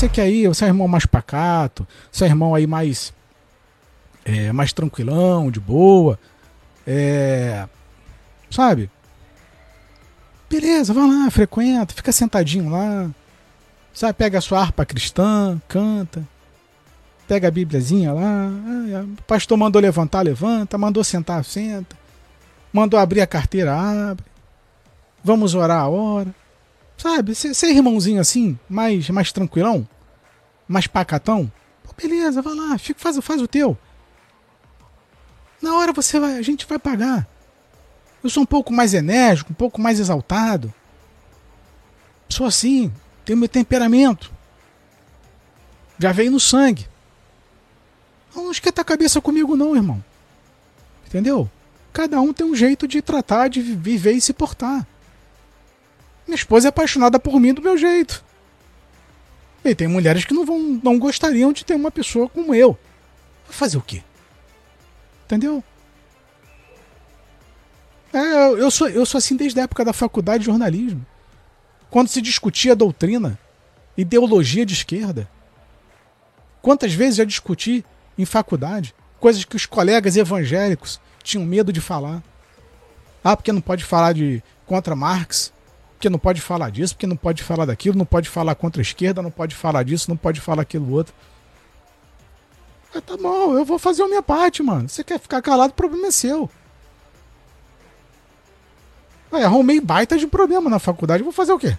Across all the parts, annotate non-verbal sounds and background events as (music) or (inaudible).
você quer ir, você é irmão mais pacato, você é irmão aí mais é, mais tranquilão, de boa, é, sabe? Beleza, vai lá, frequenta, fica sentadinho lá, sabe? Pega a sua harpa cristã, canta, pega a bíbliazinha lá, o pastor mandou levantar, levanta, mandou sentar, senta, mandou abrir a carteira, abre, vamos orar a hora, sabe? Ser irmãozinho assim, mais, mais tranquilão, mais pacatão, Pô, beleza, vai lá, fica, faz, faz o teu. Na hora você vai, a gente vai pagar. Eu sou um pouco mais enérgico, um pouco mais exaltado. Sou assim, tenho meu temperamento. Já veio no sangue. Não esquenta a cabeça comigo, não, irmão. Entendeu? Cada um tem um jeito de tratar, de viver e se portar. Minha esposa é apaixonada por mim do meu jeito. E tem mulheres que não, vão, não gostariam de ter uma pessoa como eu. Fazer o quê? Entendeu? É, eu, sou, eu sou assim desde a época da faculdade de jornalismo. Quando se discutia doutrina, ideologia de esquerda. Quantas vezes já discuti em faculdade coisas que os colegas evangélicos tinham medo de falar. Ah, porque não pode falar de contra Marx, porque não pode falar disso, porque não pode falar daquilo, não pode falar contra a esquerda, não pode falar disso, não pode falar aquilo outro. Ah, tá bom, eu vou fazer a minha parte, mano. Você quer ficar calado, o problema é seu. Aí, arrumei baita de problema na faculdade, vou fazer o quê?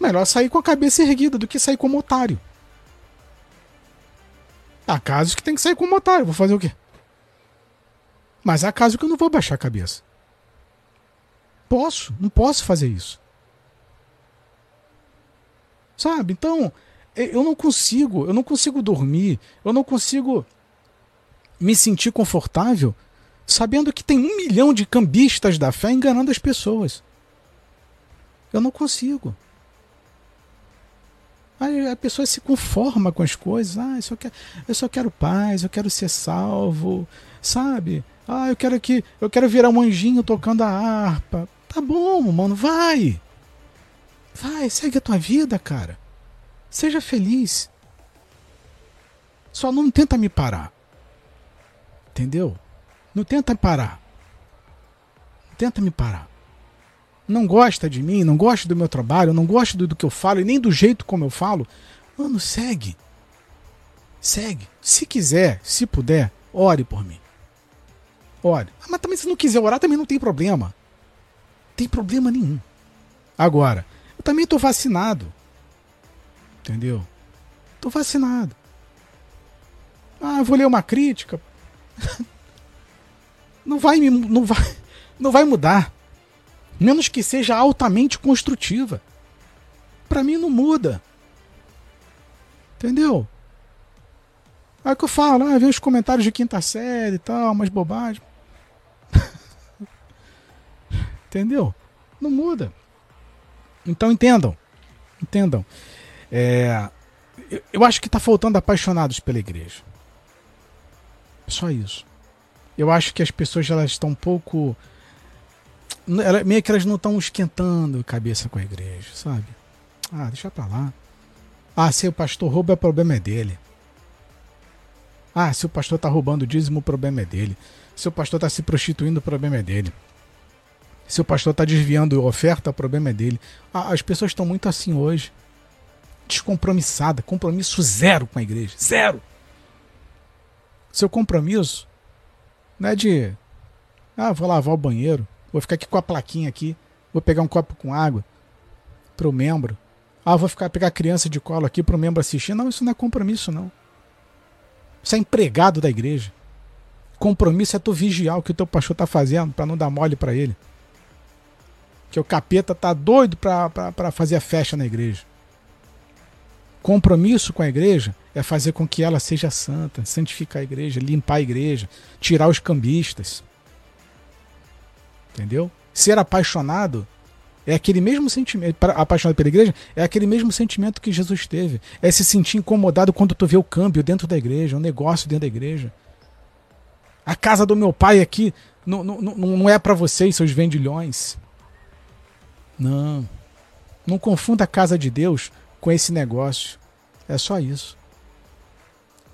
Melhor sair com a cabeça erguida do que sair como otário. Há casos que tem que sair como otário, vou fazer o quê? Mas há casos que eu não vou baixar a cabeça. Posso, não posso fazer isso. Sabe? Então, eu não consigo, eu não consigo dormir, eu não consigo me sentir confortável sabendo que tem um milhão de cambistas da fé enganando as pessoas. Eu não consigo. Aí a pessoa se conforma com as coisas. Ah, eu só, quero, eu só quero paz, eu quero ser salvo, sabe? Ah, eu quero que eu quero virar um anjinho tocando a harpa. Tá bom, mano, vai. Vai, segue a tua vida, cara. Seja feliz. Só não tenta me parar. Entendeu? Não tenta parar. Não tenta me parar. Não gosta de mim, não gosta do meu trabalho, não gosta do, do que eu falo e nem do jeito como eu falo. Mano, segue. Segue. Se quiser, se puder, ore por mim. Ore. Ah, mas também se não quiser orar, também não tem problema. Tem problema nenhum. Agora, eu também estou vacinado. Entendeu? Tô vacinado. Ah, eu vou ler uma crítica. (laughs) não vai me não vai não vai mudar. Menos que seja altamente construtiva. Para mim não muda. Entendeu? Aí que eu falo, ah, vem os comentários de quinta série e tal, umas bobagens. Entendeu? Não muda. Então entendam. Entendam. É, eu, eu acho que está faltando apaixonados pela igreja. Só isso. Eu acho que as pessoas elas estão um pouco. Ela, meio que elas não estão esquentando cabeça com a igreja, sabe? Ah, deixa pra lá. Ah, se o pastor rouba, o problema é dele. Ah, se o pastor tá roubando o dízimo, o problema é dele. Se o pastor tá se prostituindo, o problema é dele. Se o pastor tá desviando oferta, o problema é dele. As pessoas estão muito assim hoje descompromissada, compromisso zero com a igreja, zero. Seu compromisso não é de, ah, vou lavar o banheiro, vou ficar aqui com a plaquinha aqui, vou pegar um copo com água para o membro. Ah, vou ficar pegar criança de colo aqui para o membro assistir. Não, isso não é compromisso não. Isso é empregado da igreja. Compromisso é tu vigiar o que o teu pastor tá fazendo para não dar mole para ele. Que o capeta tá doido para fazer a festa na igreja. Compromisso com a igreja é fazer com que ela seja santa, santificar a igreja, limpar a igreja, tirar os cambistas. Entendeu? Ser apaixonado é aquele mesmo sentimento, apaixonado pela igreja, é aquele mesmo sentimento que Jesus teve. É se sentir incomodado quando tu vê o câmbio dentro da igreja, o um negócio dentro da igreja. A casa do meu pai aqui não, não, não é para vocês, seus vendilhões. Não. Não confunda a casa de Deus com esse negócio. É só isso.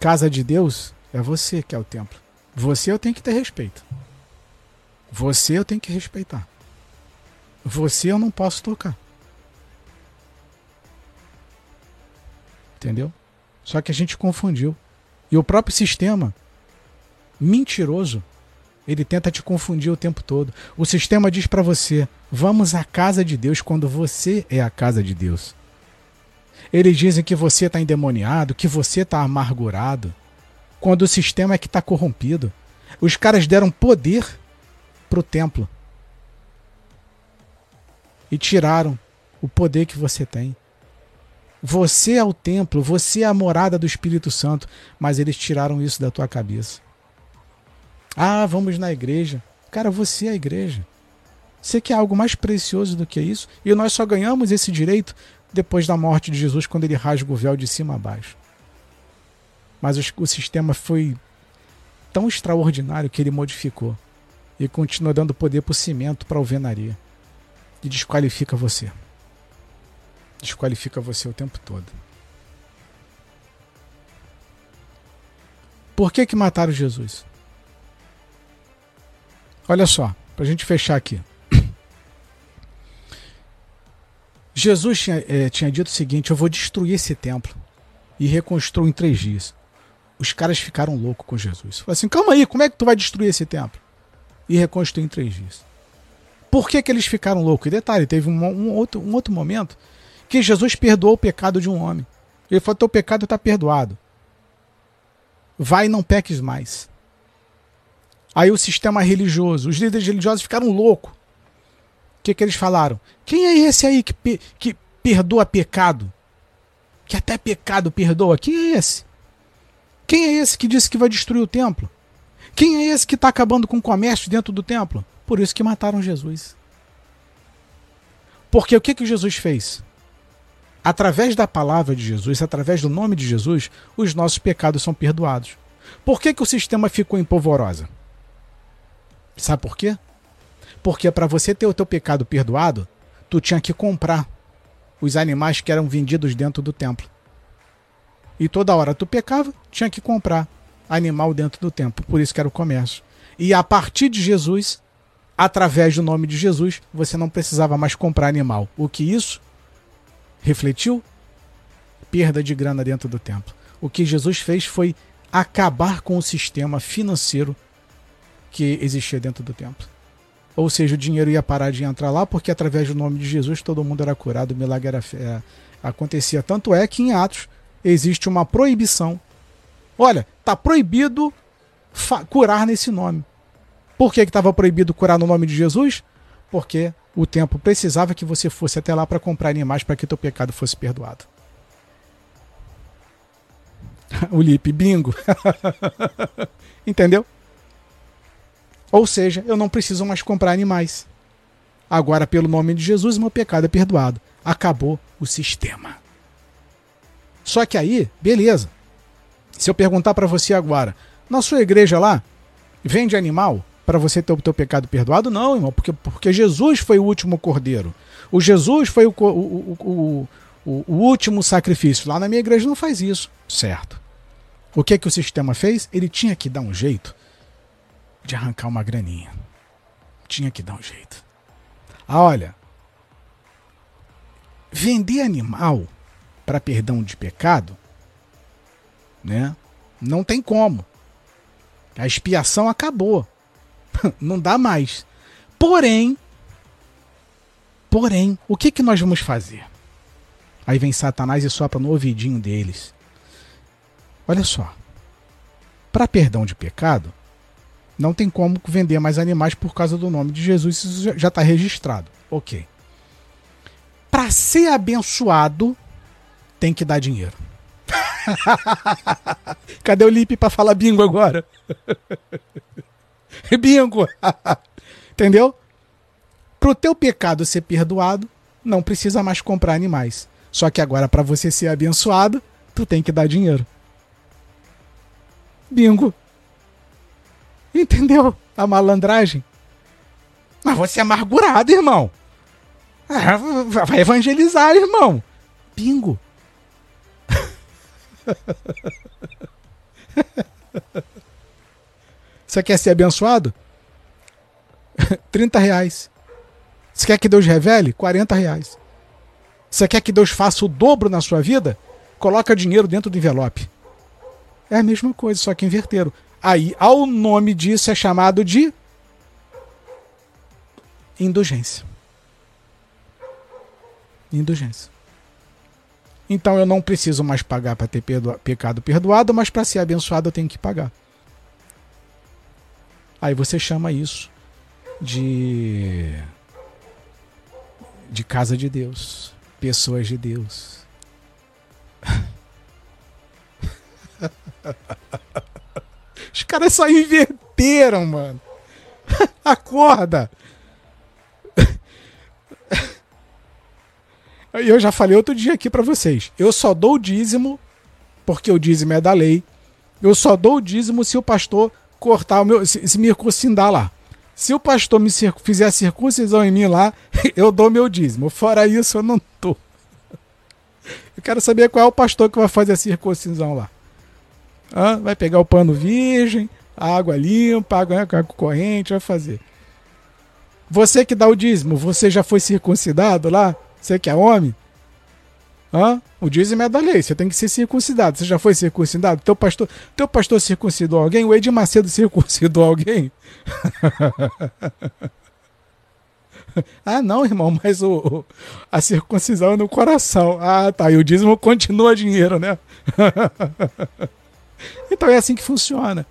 Casa de Deus é você que é o templo. Você eu tenho que ter respeito. Você eu tenho que respeitar. Você eu não posso tocar. Entendeu? Só que a gente confundiu. E o próprio sistema mentiroso, ele tenta te confundir o tempo todo. O sistema diz para você: "Vamos à casa de Deus quando você é a casa de Deus". Eles dizem que você está endemoniado, que você está amargurado, quando o sistema é que está corrompido. Os caras deram poder para o templo e tiraram o poder que você tem. Você é o templo, você é a morada do Espírito Santo, mas eles tiraram isso da tua cabeça. Ah, vamos na igreja. Cara, você é a igreja. Você quer algo mais precioso do que isso? E nós só ganhamos esse direito depois da morte de Jesus, quando ele rasga o véu de cima a baixo. Mas o, sistema foi tão extraordinário que ele modificou e continua dando poder para o cimento, para a alvenaria. E desqualifica você desqualifica você o tempo todo. Por que que mataram Jesus? Olha só, para a gente fechar aqui. (coughs) Jesus tinha, é, tinha dito o seguinte: Eu vou destruir esse templo e reconstruo em três dias. Os caras ficaram loucos com Jesus. Falaram assim: Calma aí, como é que tu vai destruir esse templo? E reconstruir em três dias. Por que, que eles ficaram loucos? E detalhe: teve um, um, outro, um outro momento que Jesus perdoou o pecado de um homem. Ele falou: teu pecado está perdoado. Vai e não peques mais. Aí o sistema religioso, os líderes religiosos ficaram loucos. O que, que eles falaram? Quem é esse aí que, que perdoa pecado? Que até pecado perdoa? Quem é esse? Quem é esse que disse que vai destruir o templo? Quem é esse que está acabando com o comércio dentro do templo? Por isso que mataram Jesus. Porque o que, que Jesus fez? através da palavra de Jesus, através do nome de Jesus, os nossos pecados são perdoados. Por que, que o sistema ficou em polvorosa? Sabe por quê? Porque para você ter o teu pecado perdoado, tu tinha que comprar os animais que eram vendidos dentro do templo. E toda hora tu pecava, tinha que comprar animal dentro do templo. Por isso que era o comércio. E a partir de Jesus, através do nome de Jesus, você não precisava mais comprar animal. O que isso refletiu? Perda de grana dentro do templo. O que Jesus fez foi acabar com o sistema financeiro que existia dentro do templo. Ou seja, o dinheiro ia parar de entrar lá porque através do nome de Jesus todo mundo era curado, o milagre era, é, acontecia. Tanto é que em Atos existe uma proibição. Olha, está proibido curar nesse nome. Por que estava proibido curar no nome de Jesus? Porque o tempo precisava que você fosse até lá para comprar animais para que teu pecado fosse perdoado. (laughs) o Lipe, bingo. (laughs) Entendeu? Ou seja, eu não preciso mais comprar animais. Agora, pelo nome de Jesus, meu pecado é perdoado. Acabou o sistema. Só que aí, beleza. Se eu perguntar para você agora, na sua igreja lá, vende animal? para você ter o teu pecado perdoado? Não, irmão, porque, porque Jesus foi o último cordeiro. O Jesus foi o, o, o, o, último sacrifício. Lá na minha igreja não faz isso. Certo. O que, que o sistema fez? Ele tinha que dar um jeito de arrancar uma graninha. Tinha que dar um jeito. Ah, olha. Vender animal para perdão de pecado, né? Não tem como. A expiação acabou. (laughs) não dá mais. Porém, porém, o que, que nós vamos fazer? Aí vem Satanás e sopra no ouvidinho deles. Olha só. Para perdão de pecado, não tem como vender mais animais por causa do nome de Jesus, isso já está registrado. Ok. Para ser abençoado, tem que dar dinheiro. (laughs) Cadê o Lipe para falar bingo agora? (laughs) Bingo! (laughs) Entendeu? Pro teu pecado ser perdoado, não precisa mais comprar animais. Só que agora, para você ser abençoado, tu tem que dar dinheiro. Bingo! (laughs) Entendeu? A malandragem. Mas você é amargurado, irmão. Ah, vai evangelizar, irmão. Bingo. (laughs) Você quer ser abençoado? (laughs) 30 reais. Você quer que Deus revele? 40 reais. Você quer que Deus faça o dobro na sua vida? Coloca dinheiro dentro do envelope. É a mesma coisa, só que inverteram. Aí, ao nome disso é chamado de indulgência. Indulgência. Então eu não preciso mais pagar para ter perdoa, pecado perdoado, mas para ser abençoado eu tenho que pagar. Aí você chama isso de de casa de Deus, pessoas de Deus. (laughs) Caras só inverteram, mano. (laughs) Acorda. (laughs) E eu já falei outro dia aqui para vocês. Eu só dou o dízimo porque o dízimo é da lei. Eu só dou o dízimo se o pastor cortar o meu, se, se me circundar lá. Se o pastor me fizer a circuncisão em mim lá, (laughs) eu dou meu dízimo. Fora isso, eu não tô. Eu quero saber qual é o pastor que vai fazer a circuncisão lá. Hã? Vai pegar o pano virgem, a água limpa, a água, água corrente, vai fazer. Você que dá o dízimo, você já foi circuncidado lá? Você que é homem? O dízimo é da lei, você tem que ser circuncidado. Você já foi circuncidado? Teu pastor, teu pastor circuncidou alguém? O Ed Macedo circuncidou alguém? (laughs) ah, não, irmão, mas o, a circuncisão é no coração. Ah, tá. E o dízimo continua dinheiro, né? (laughs) então é assim que funciona.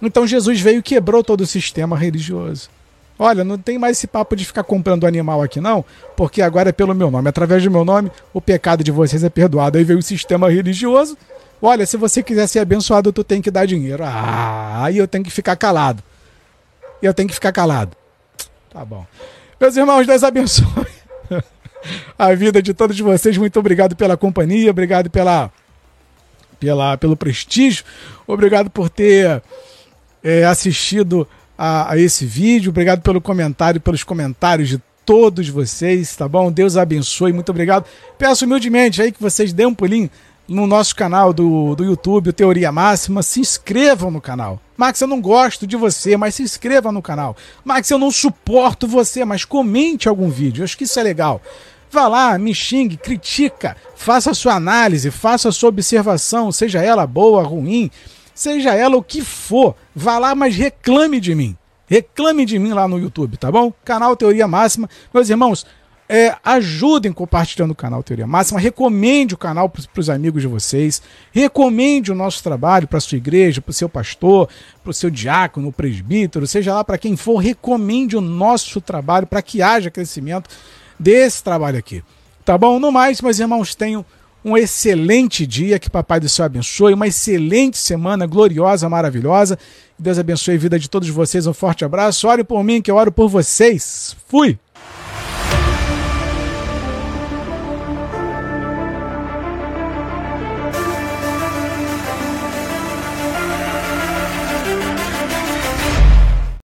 Então Jesus veio e quebrou todo o sistema religioso. Olha, não tem mais esse papo de ficar comprando animal aqui, não, porque agora é pelo meu nome. Através do meu nome, o pecado de vocês é perdoado. Aí veio o sistema religioso. Olha, se você quiser ser abençoado, tu tem que dar dinheiro. Ah, aí eu tenho que ficar calado. Eu tenho que ficar calado. Tá bom. Meus irmãos, Deus abençoe (laughs) a vida de todos vocês. Muito obrigado pela companhia, obrigado pela, pela, pelo prestígio, obrigado por ter é, assistido a, a esse vídeo. Obrigado pelo comentário, pelos comentários de todos vocês, tá bom? Deus abençoe, muito obrigado. Peço humildemente aí que vocês dêem um pulinho no nosso canal do, do YouTube, Teoria Máxima, se inscrevam no canal. Max, eu não gosto de você, mas se inscreva no canal. Max, eu não suporto você, mas comente algum vídeo, eu acho que isso é legal. Vá lá, me xingue, critica, faça sua análise, faça a sua observação, seja ela boa, ruim, seja ela o que for, vá lá, mas reclame de mim. Reclame de mim lá no YouTube, tá bom? Canal Teoria Máxima. Meus irmãos, é, ajudem compartilhando o canal Teoria Máxima, recomende o canal para os amigos de vocês, recomende o nosso trabalho para sua igreja, para o seu pastor, para o seu diácono, presbítero, seja lá para quem for, recomende o nosso trabalho para que haja crescimento desse trabalho aqui. Tá bom? No mais, meus irmãos, tenham um excelente dia, que Papai do Céu abençoe, uma excelente semana, gloriosa, maravilhosa. Deus abençoe a vida de todos vocês, um forte abraço. Ore por mim, que eu oro por vocês. Fui!